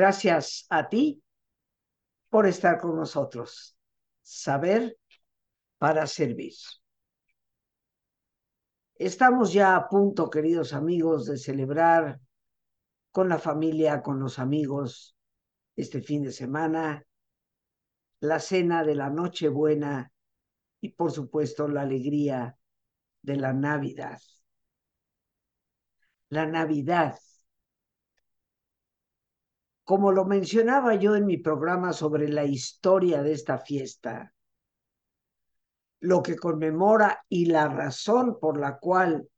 Gracias a ti por estar con nosotros. Saber para servir. Estamos ya a punto, queridos amigos, de celebrar con la familia, con los amigos, este fin de semana, la cena de la Nochebuena y, por supuesto, la alegría de la Navidad. La Navidad como lo mencionaba yo en mi programa sobre la historia de esta fiesta, lo que conmemora y la razón por la cual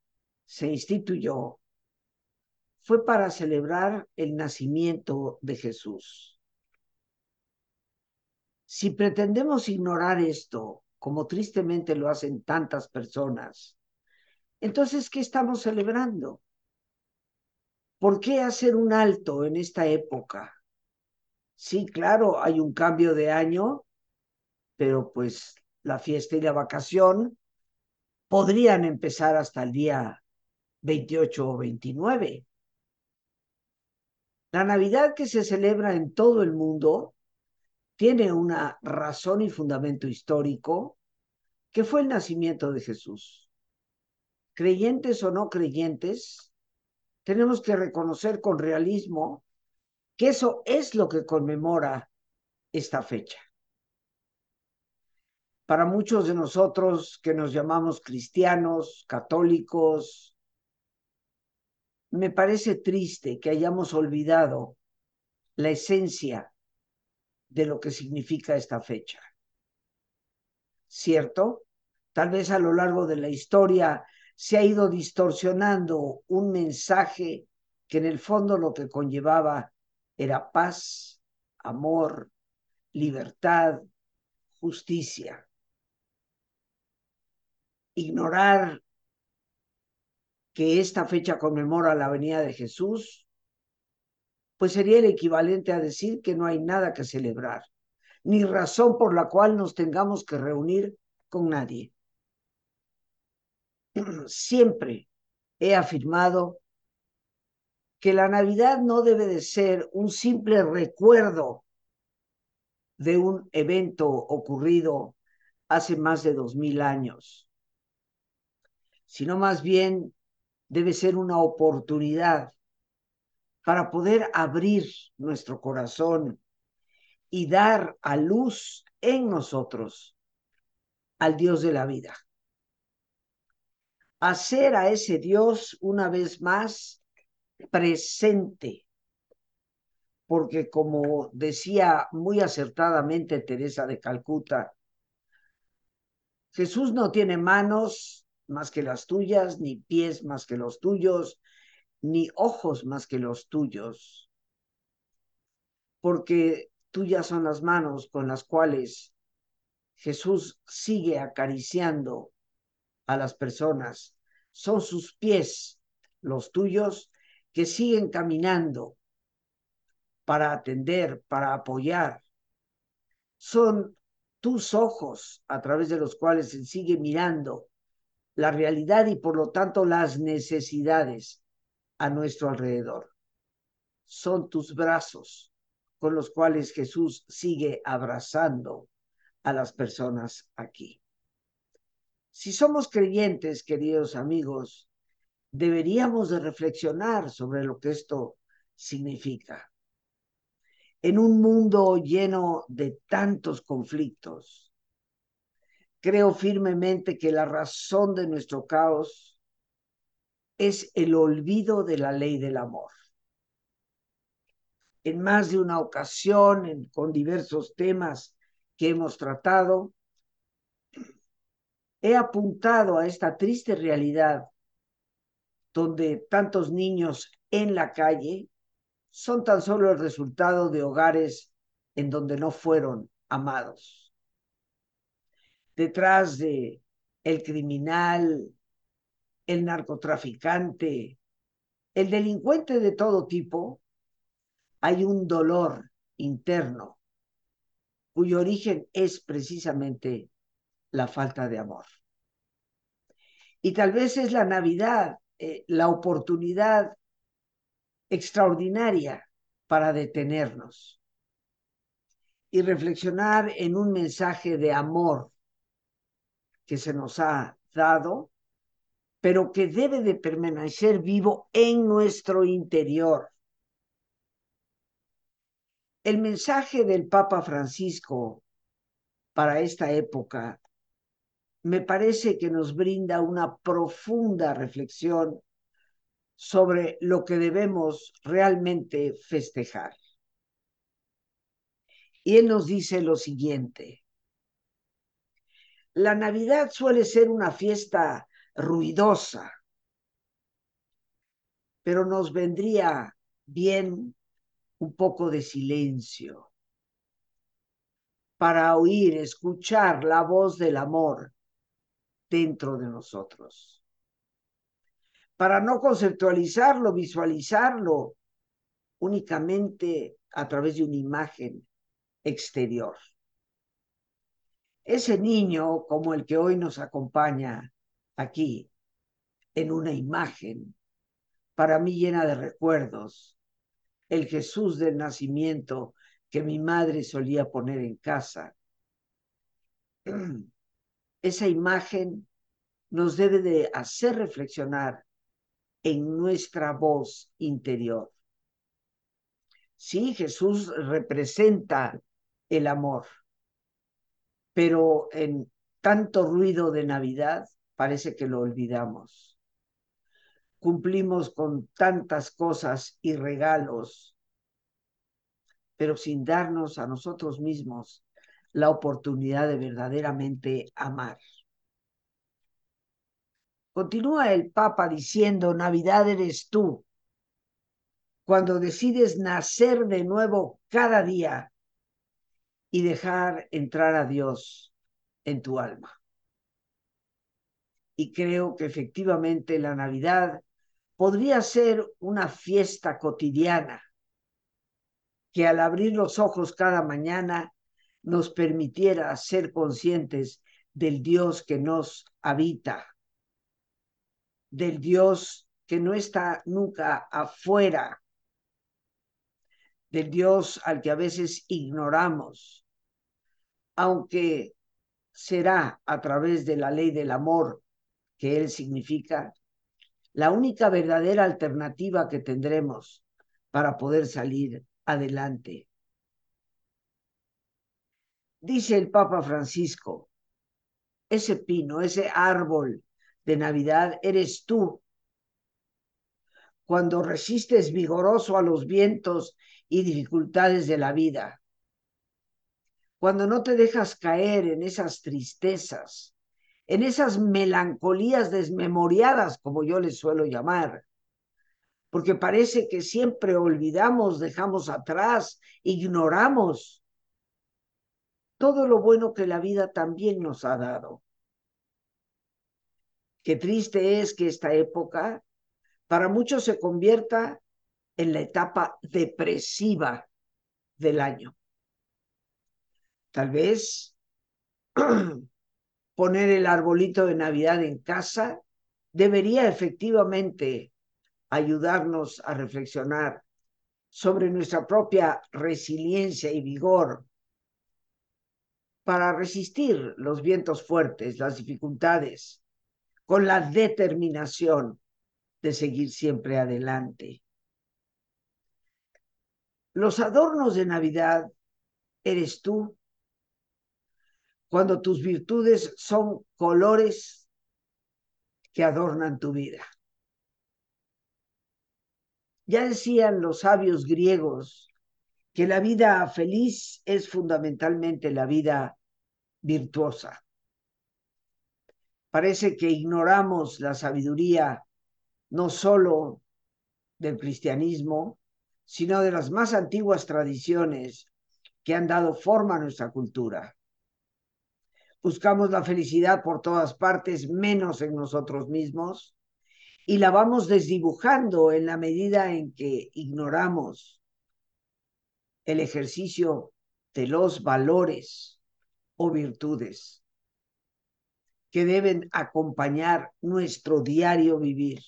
se instituyó fue para celebrar el nacimiento de Jesús. Si pretendemos ignorar esto, como tristemente lo hacen tantas personas, entonces, ¿qué estamos celebrando? ¿Por qué hacer un alto en esta época? Sí, claro, hay un cambio de año, pero pues la fiesta y la vacación podrían empezar hasta el día 28 o 29. La Navidad que se celebra en todo el mundo tiene una razón y fundamento histórico que fue el nacimiento de Jesús. Creyentes o no creyentes, tenemos que reconocer con realismo que eso es lo que conmemora esta fecha. Para muchos de nosotros que nos llamamos cristianos, católicos, me parece triste que hayamos olvidado la esencia de lo que significa esta fecha. ¿Cierto? Tal vez a lo largo de la historia se ha ido distorsionando un mensaje que en el fondo lo que conllevaba era paz, amor, libertad, justicia. Ignorar que esta fecha conmemora la venida de Jesús, pues sería el equivalente a decir que no hay nada que celebrar, ni razón por la cual nos tengamos que reunir con nadie siempre he afirmado que la Navidad no debe de ser un simple recuerdo de un evento ocurrido hace más de dos mil años, sino más bien debe ser una oportunidad para poder abrir nuestro corazón y dar a luz en nosotros al Dios de la vida hacer a ese Dios una vez más presente. Porque como decía muy acertadamente Teresa de Calcuta, Jesús no tiene manos más que las tuyas, ni pies más que los tuyos, ni ojos más que los tuyos, porque tuyas son las manos con las cuales Jesús sigue acariciando a las personas. Son sus pies, los tuyos, que siguen caminando para atender, para apoyar. Son tus ojos a través de los cuales se sigue mirando la realidad y por lo tanto las necesidades a nuestro alrededor. Son tus brazos con los cuales Jesús sigue abrazando a las personas aquí. Si somos creyentes, queridos amigos, deberíamos de reflexionar sobre lo que esto significa. En un mundo lleno de tantos conflictos, creo firmemente que la razón de nuestro caos es el olvido de la ley del amor. En más de una ocasión, con diversos temas que hemos tratado, he apuntado a esta triste realidad donde tantos niños en la calle son tan solo el resultado de hogares en donde no fueron amados. Detrás de el criminal, el narcotraficante, el delincuente de todo tipo, hay un dolor interno cuyo origen es precisamente la falta de amor. Y tal vez es la Navidad, eh, la oportunidad extraordinaria para detenernos y reflexionar en un mensaje de amor que se nos ha dado, pero que debe de permanecer vivo en nuestro interior. El mensaje del Papa Francisco para esta época me parece que nos brinda una profunda reflexión sobre lo que debemos realmente festejar. Y él nos dice lo siguiente. La Navidad suele ser una fiesta ruidosa, pero nos vendría bien un poco de silencio para oír, escuchar la voz del amor dentro de nosotros para no conceptualizarlo, visualizarlo únicamente a través de una imagen exterior. Ese niño, como el que hoy nos acompaña aquí, en una imagen, para mí llena de recuerdos, el Jesús del nacimiento que mi madre solía poner en casa. Esa imagen nos debe de hacer reflexionar en nuestra voz interior. Sí, Jesús representa el amor, pero en tanto ruido de Navidad parece que lo olvidamos. Cumplimos con tantas cosas y regalos, pero sin darnos a nosotros mismos la oportunidad de verdaderamente amar. Continúa el Papa diciendo, Navidad eres tú, cuando decides nacer de nuevo cada día y dejar entrar a Dios en tu alma. Y creo que efectivamente la Navidad podría ser una fiesta cotidiana que al abrir los ojos cada mañana nos permitiera ser conscientes del Dios que nos habita del Dios que no está nunca afuera, del Dios al que a veces ignoramos, aunque será a través de la ley del amor que Él significa, la única verdadera alternativa que tendremos para poder salir adelante. Dice el Papa Francisco, ese pino, ese árbol de Navidad eres tú. Cuando resistes vigoroso a los vientos y dificultades de la vida. Cuando no te dejas caer en esas tristezas, en esas melancolías desmemoriadas, como yo les suelo llamar, porque parece que siempre olvidamos, dejamos atrás, ignoramos todo lo bueno que la vida también nos ha dado. Qué triste es que esta época para muchos se convierta en la etapa depresiva del año. Tal vez poner el arbolito de Navidad en casa debería efectivamente ayudarnos a reflexionar sobre nuestra propia resiliencia y vigor para resistir los vientos fuertes, las dificultades, con la determinación de seguir siempre adelante. Los adornos de Navidad eres tú cuando tus virtudes son colores que adornan tu vida. Ya decían los sabios griegos que la vida feliz es fundamentalmente la vida virtuosa. Parece que ignoramos la sabiduría no solo del cristianismo, sino de las más antiguas tradiciones que han dado forma a nuestra cultura. Buscamos la felicidad por todas partes, menos en nosotros mismos, y la vamos desdibujando en la medida en que ignoramos el ejercicio de los valores o virtudes que deben acompañar nuestro diario vivir.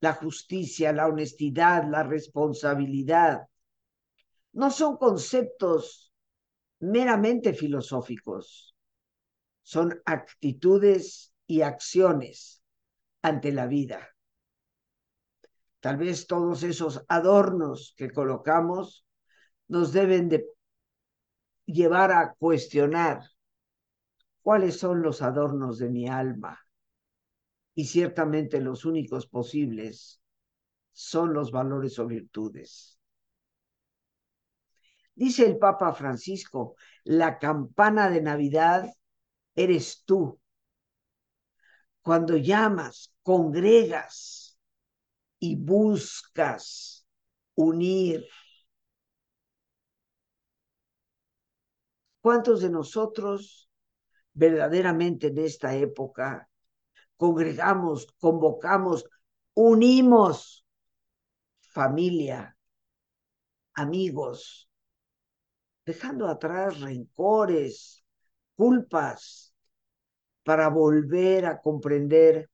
la justicia, la honestidad, la responsabilidad. No son conceptos meramente filosóficos, son actitudes y acciones ante la vida. Tal vez todos esos adornos que colocamos nos deben de llevar a cuestionar cuáles son los adornos de mi alma. Y ciertamente los únicos posibles son los valores o virtudes. Dice el Papa Francisco, la campana de Navidad eres tú. Cuando llamas, congregas y buscas unir. ¿Cuántos de nosotros verdaderamente en esta época congregamos, convocamos, unimos familia, amigos, dejando atrás rencores, culpas, para volver a comprender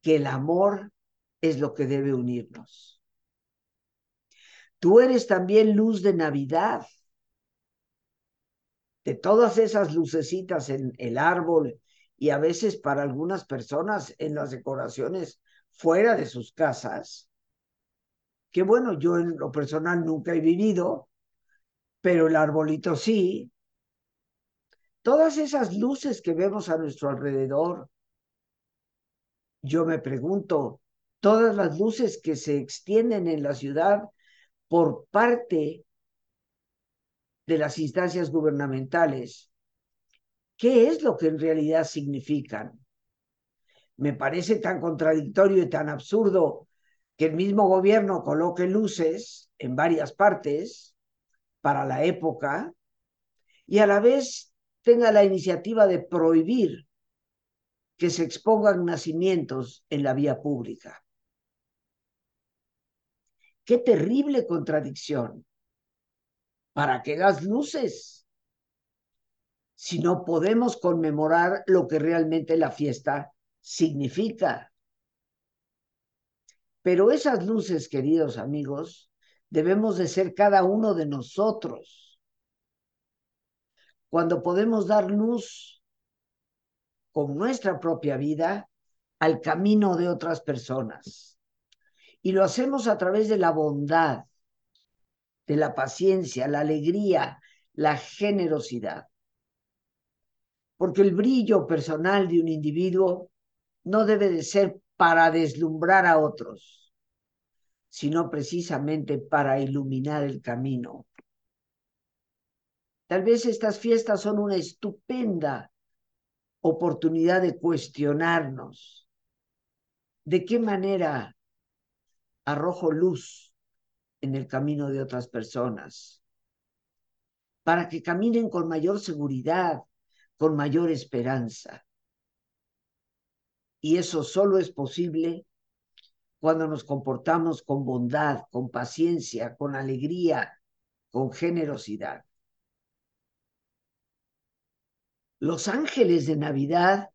que el amor es lo que debe unirnos. Tú eres también luz de Navidad. De todas esas lucecitas en el árbol y a veces para algunas personas en las decoraciones fuera de sus casas. Que bueno, yo en lo personal nunca he vivido, pero el arbolito sí. Todas esas luces que vemos a nuestro alrededor, yo me pregunto, todas las luces que se extienden en la ciudad por parte de las instancias gubernamentales, ¿qué es lo que en realidad significan? Me parece tan contradictorio y tan absurdo que el mismo gobierno coloque luces en varias partes para la época y a la vez tenga la iniciativa de prohibir que se expongan nacimientos en la vía pública. Qué terrible contradicción. ¿Para qué las luces? Si no podemos conmemorar lo que realmente la fiesta significa. Pero esas luces, queridos amigos, debemos de ser cada uno de nosotros. Cuando podemos dar luz con nuestra propia vida al camino de otras personas. Y lo hacemos a través de la bondad, de la paciencia, la alegría, la generosidad. Porque el brillo personal de un individuo no debe de ser para deslumbrar a otros, sino precisamente para iluminar el camino. Tal vez estas fiestas son una estupenda oportunidad de cuestionarnos de qué manera arrojo luz en el camino de otras personas, para que caminen con mayor seguridad, con mayor esperanza. Y eso solo es posible cuando nos comportamos con bondad, con paciencia, con alegría, con generosidad. Los ángeles de Navidad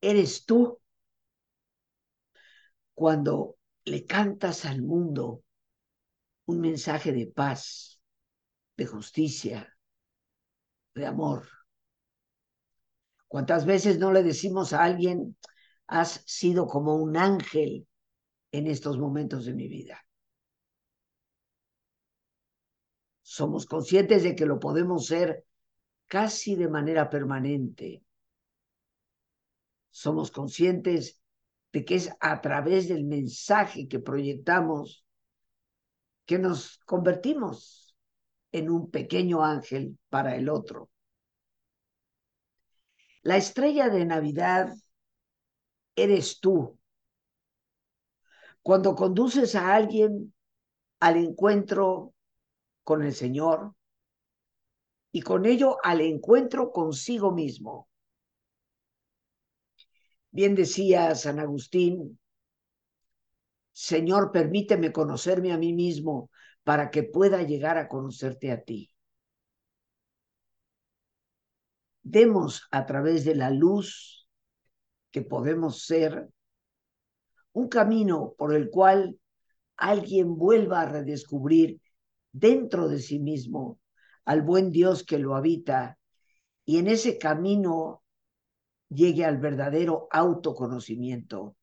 eres tú cuando le cantas al mundo un mensaje de paz, de justicia, de amor. ¿Cuántas veces no le decimos a alguien, has sido como un ángel en estos momentos de mi vida. Somos conscientes de que lo podemos ser casi de manera permanente. Somos conscientes de que es a través del mensaje que proyectamos que nos convertimos en un pequeño ángel para el otro. La estrella de Navidad eres tú. Cuando conduces a alguien al encuentro con el Señor y con ello al encuentro consigo mismo. Bien decía San Agustín, Señor, permíteme conocerme a mí mismo para que pueda llegar a conocerte a ti. Demos a través de la luz que podemos ser un camino por el cual alguien vuelva a redescubrir dentro de sí mismo al buen Dios que lo habita y en ese camino llegue al verdadero autoconocimiento.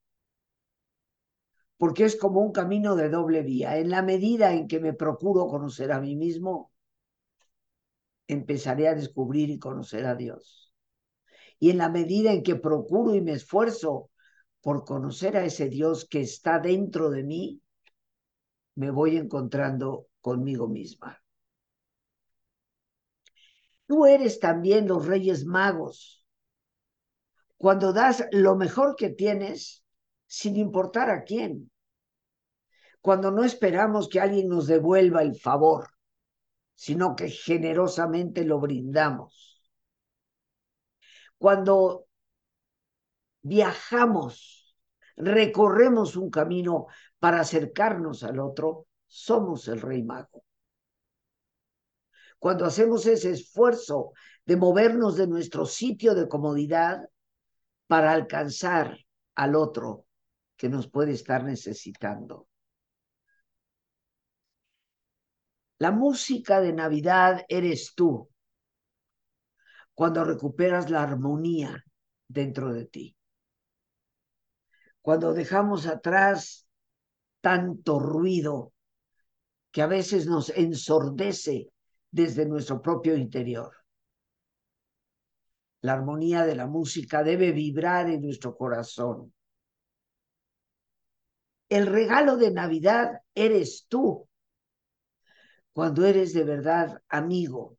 Porque es como un camino de doble vía. En la medida en que me procuro conocer a mí mismo, empezaré a descubrir y conocer a Dios. Y en la medida en que procuro y me esfuerzo por conocer a ese Dios que está dentro de mí, me voy encontrando conmigo misma. Tú eres también los reyes magos. Cuando das lo mejor que tienes, sin importar a quién. Cuando no esperamos que alguien nos devuelva el favor sino que generosamente lo brindamos. Cuando viajamos, recorremos un camino para acercarnos al otro, somos el rey mago. Cuando hacemos ese esfuerzo de movernos de nuestro sitio de comodidad para alcanzar al otro que nos puede estar necesitando. La música de Navidad eres tú cuando recuperas la armonía dentro de ti. Cuando dejamos atrás tanto ruido que a veces nos ensordece desde nuestro propio interior. La armonía de la música debe vibrar en nuestro corazón. El regalo de Navidad eres tú cuando eres de verdad amigo,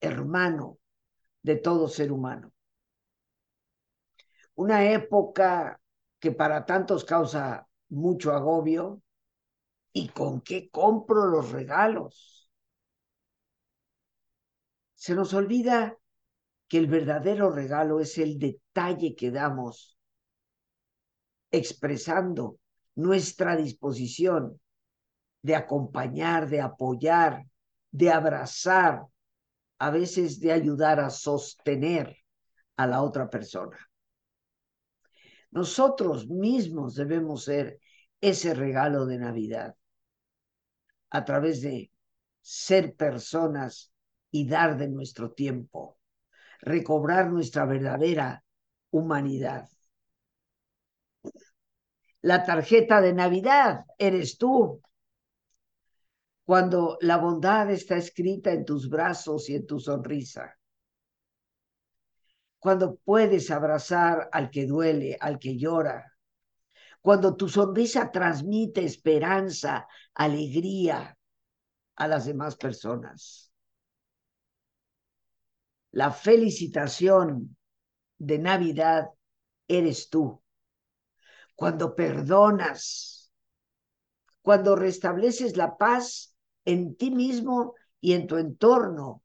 hermano de todo ser humano. Una época que para tantos causa mucho agobio. ¿Y con qué compro los regalos? Se nos olvida que el verdadero regalo es el detalle que damos expresando nuestra disposición de acompañar, de apoyar, de abrazar, a veces de ayudar a sostener a la otra persona. Nosotros mismos debemos ser ese regalo de Navidad a través de ser personas y dar de nuestro tiempo, recobrar nuestra verdadera humanidad. La tarjeta de Navidad eres tú, cuando la bondad está escrita en tus brazos y en tu sonrisa. Cuando puedes abrazar al que duele, al que llora. Cuando tu sonrisa transmite esperanza, alegría a las demás personas. La felicitación de Navidad eres tú. Cuando perdonas, cuando restableces la paz en ti mismo y en tu entorno,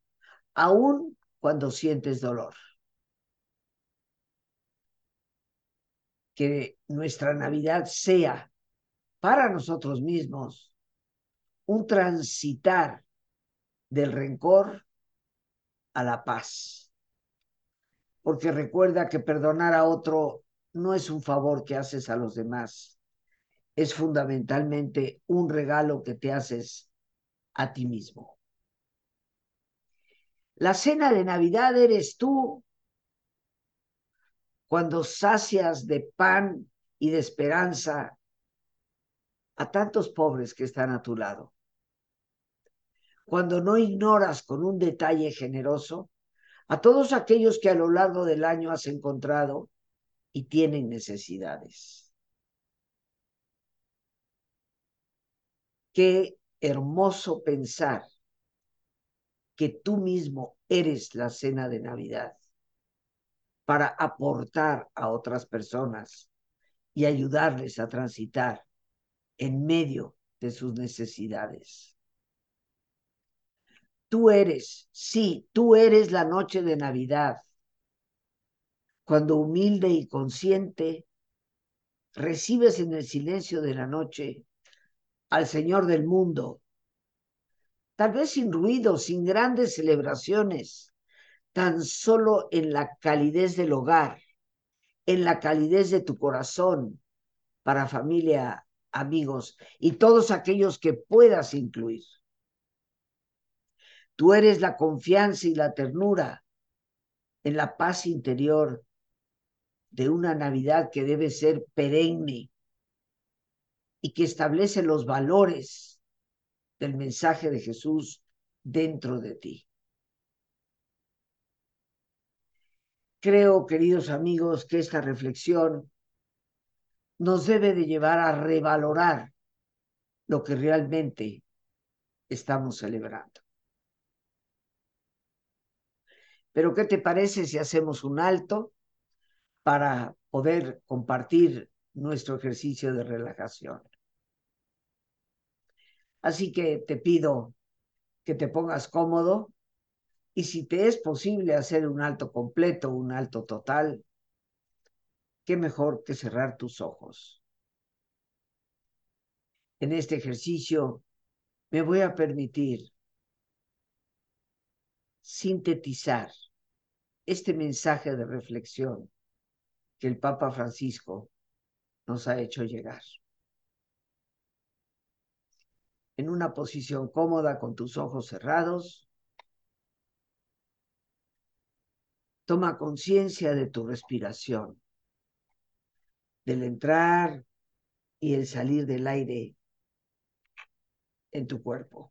aun cuando sientes dolor. Que nuestra Navidad sea para nosotros mismos un transitar del rencor a la paz. Porque recuerda que perdonar a otro no es un favor que haces a los demás, es fundamentalmente un regalo que te haces a ti mismo. La cena de Navidad eres tú cuando sacias de pan y de esperanza a tantos pobres que están a tu lado. Cuando no ignoras con un detalle generoso a todos aquellos que a lo largo del año has encontrado y tienen necesidades. Que hermoso pensar que tú mismo eres la cena de Navidad para aportar a otras personas y ayudarles a transitar en medio de sus necesidades. Tú eres, sí, tú eres la noche de Navidad, cuando humilde y consciente recibes en el silencio de la noche al Señor del mundo. Tal vez sin ruido, sin grandes celebraciones, tan solo en la calidez del hogar, en la calidez de tu corazón, para familia, amigos y todos aquellos que puedas incluir. Tú eres la confianza y la ternura en la paz interior de una Navidad que debe ser perenne y que establece los valores del mensaje de Jesús dentro de ti. Creo, queridos amigos, que esta reflexión nos debe de llevar a revalorar lo que realmente estamos celebrando. Pero ¿qué te parece si hacemos un alto para poder compartir nuestro ejercicio de relajación? Así que te pido que te pongas cómodo y si te es posible hacer un alto completo, un alto total, qué mejor que cerrar tus ojos. En este ejercicio me voy a permitir sintetizar este mensaje de reflexión que el Papa Francisco nos ha hecho llegar. En una posición cómoda con tus ojos cerrados, Toma conciencia de tu respiración, del entrar y el salir del aire en tu cuerpo.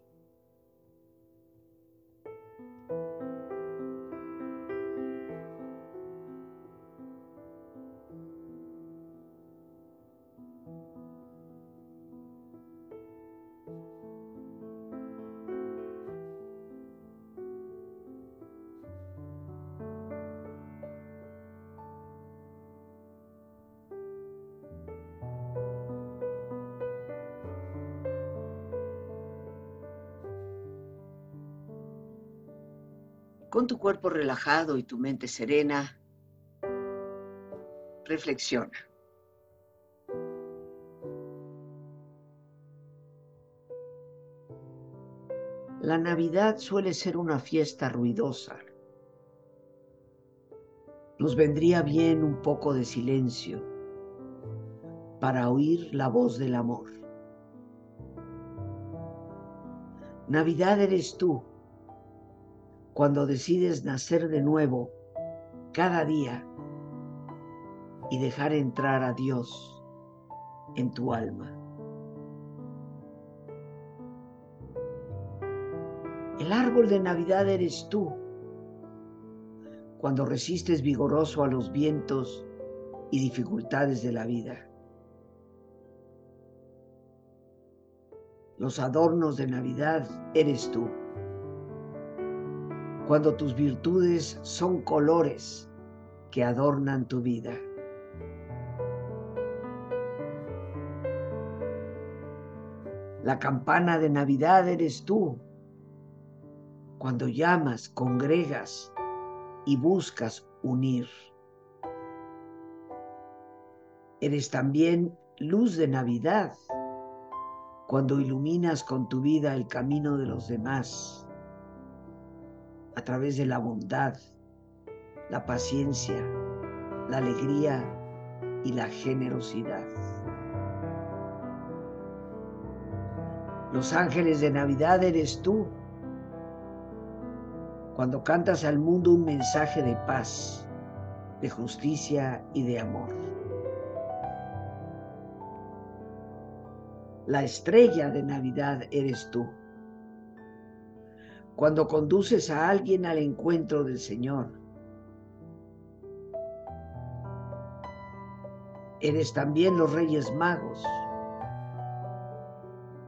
Con tu cuerpo relajado y tu mente serena, reflexiona. La Navidad suele ser una fiesta ruidosa. Nos vendría bien un poco de silencio para oír la voz del amor. Navidad eres tú cuando decides nacer de nuevo cada día y dejar entrar a Dios en tu alma. El árbol de Navidad eres tú, cuando resistes vigoroso a los vientos y dificultades de la vida. Los adornos de Navidad eres tú cuando tus virtudes son colores que adornan tu vida. La campana de Navidad eres tú, cuando llamas, congregas y buscas unir. Eres también luz de Navidad, cuando iluminas con tu vida el camino de los demás a través de la bondad, la paciencia, la alegría y la generosidad. Los ángeles de Navidad eres tú. Cuando cantas al mundo un mensaje de paz, de justicia y de amor. La estrella de Navidad eres tú cuando conduces a alguien al encuentro del Señor. Eres también los reyes magos.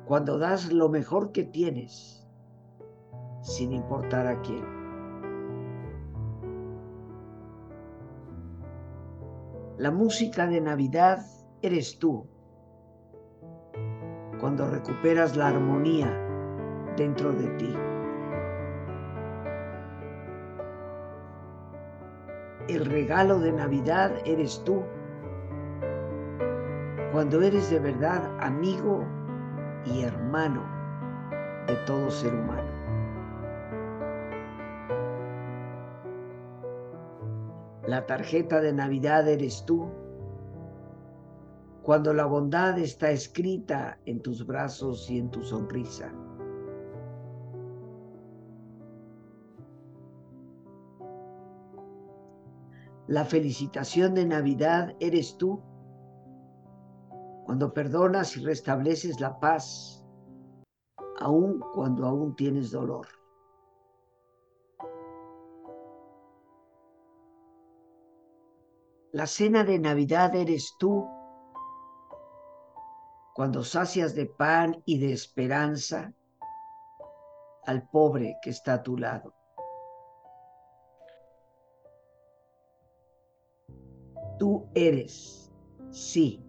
Cuando das lo mejor que tienes, sin importar a quién. La música de Navidad eres tú. Cuando recuperas la armonía dentro de ti. El regalo de Navidad eres tú. Cuando eres de verdad amigo y hermano de todo ser humano. La tarjeta de Navidad eres tú. Cuando la bondad está escrita en tus brazos y en tu sonrisa. La felicitación de Navidad eres tú. Cuando perdonas y restableces la paz, aun cuando aún tienes dolor. La cena de Navidad eres tú. Cuando sacias de pan y de esperanza al pobre que está a tu lado. Tú eres, sí,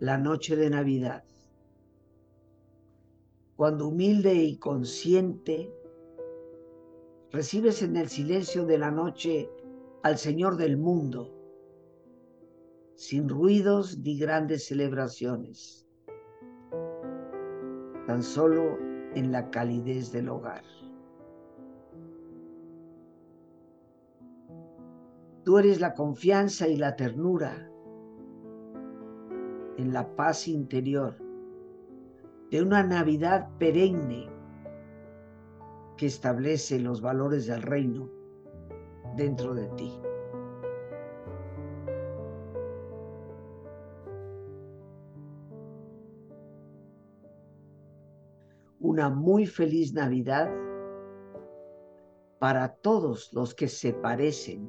la noche de Navidad. Cuando humilde y consciente recibes en el silencio de la noche al Señor del mundo, sin ruidos ni grandes celebraciones, tan solo en la calidez del hogar. Tú eres la confianza y la ternura en la paz interior de una Navidad perenne que establece los valores del reino dentro de ti. Una muy feliz Navidad para todos los que se parecen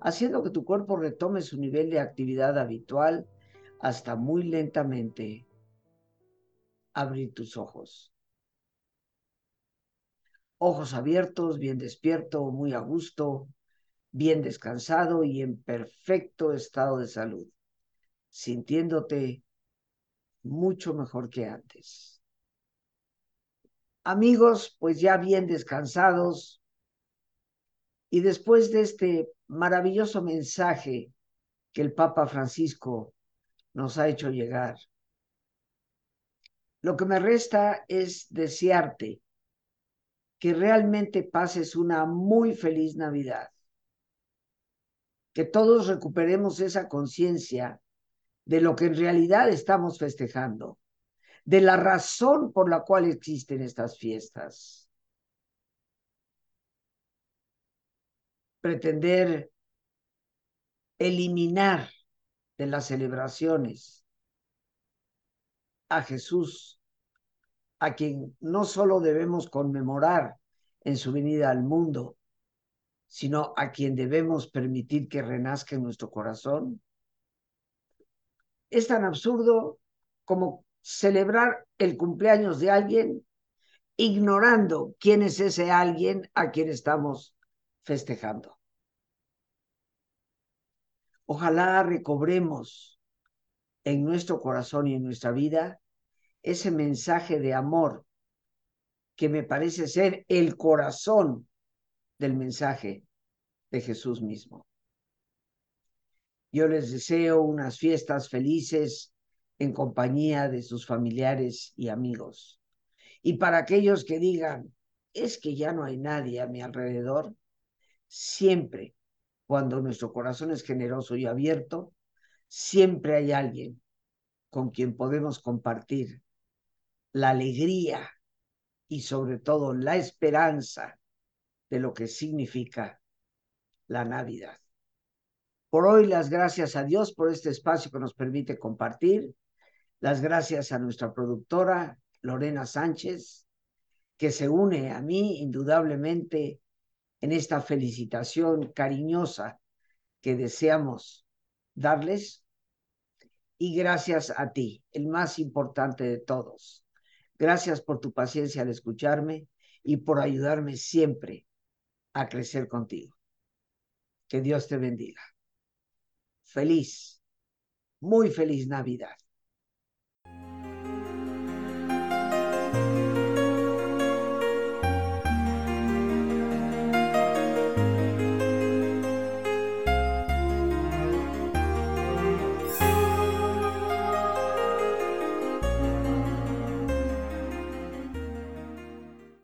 haciendo que tu cuerpo retome su nivel de actividad habitual hasta muy lentamente abrir tus ojos. Ojos abiertos, bien despierto, muy a gusto, bien descansado y en perfecto estado de salud, sintiéndote mucho mejor que antes. Amigos, pues ya bien descansados y después de este maravilloso mensaje que el Papa Francisco nos ha hecho llegar, lo que me resta es desearte que realmente pases una muy feliz Navidad, que todos recuperemos esa conciencia de lo que en realidad estamos festejando, de la razón por la cual existen estas fiestas. Pretender eliminar de las celebraciones a Jesús a quien no solo debemos conmemorar en su venida al mundo, sino a quien debemos permitir que renazca en nuestro corazón, es tan absurdo como celebrar el cumpleaños de alguien ignorando quién es ese alguien a quien estamos festejando. Ojalá recobremos en nuestro corazón y en nuestra vida ese mensaje de amor que me parece ser el corazón del mensaje de Jesús mismo. Yo les deseo unas fiestas felices en compañía de sus familiares y amigos. Y para aquellos que digan, es que ya no hay nadie a mi alrededor, siempre, cuando nuestro corazón es generoso y abierto, siempre hay alguien con quien podemos compartir la alegría y sobre todo la esperanza de lo que significa la Navidad. Por hoy las gracias a Dios por este espacio que nos permite compartir. Las gracias a nuestra productora Lorena Sánchez, que se une a mí indudablemente en esta felicitación cariñosa que deseamos darles. Y gracias a ti, el más importante de todos, Gracias por tu paciencia al escucharme y por ayudarme siempre a crecer contigo. Que Dios te bendiga. Feliz, muy feliz Navidad.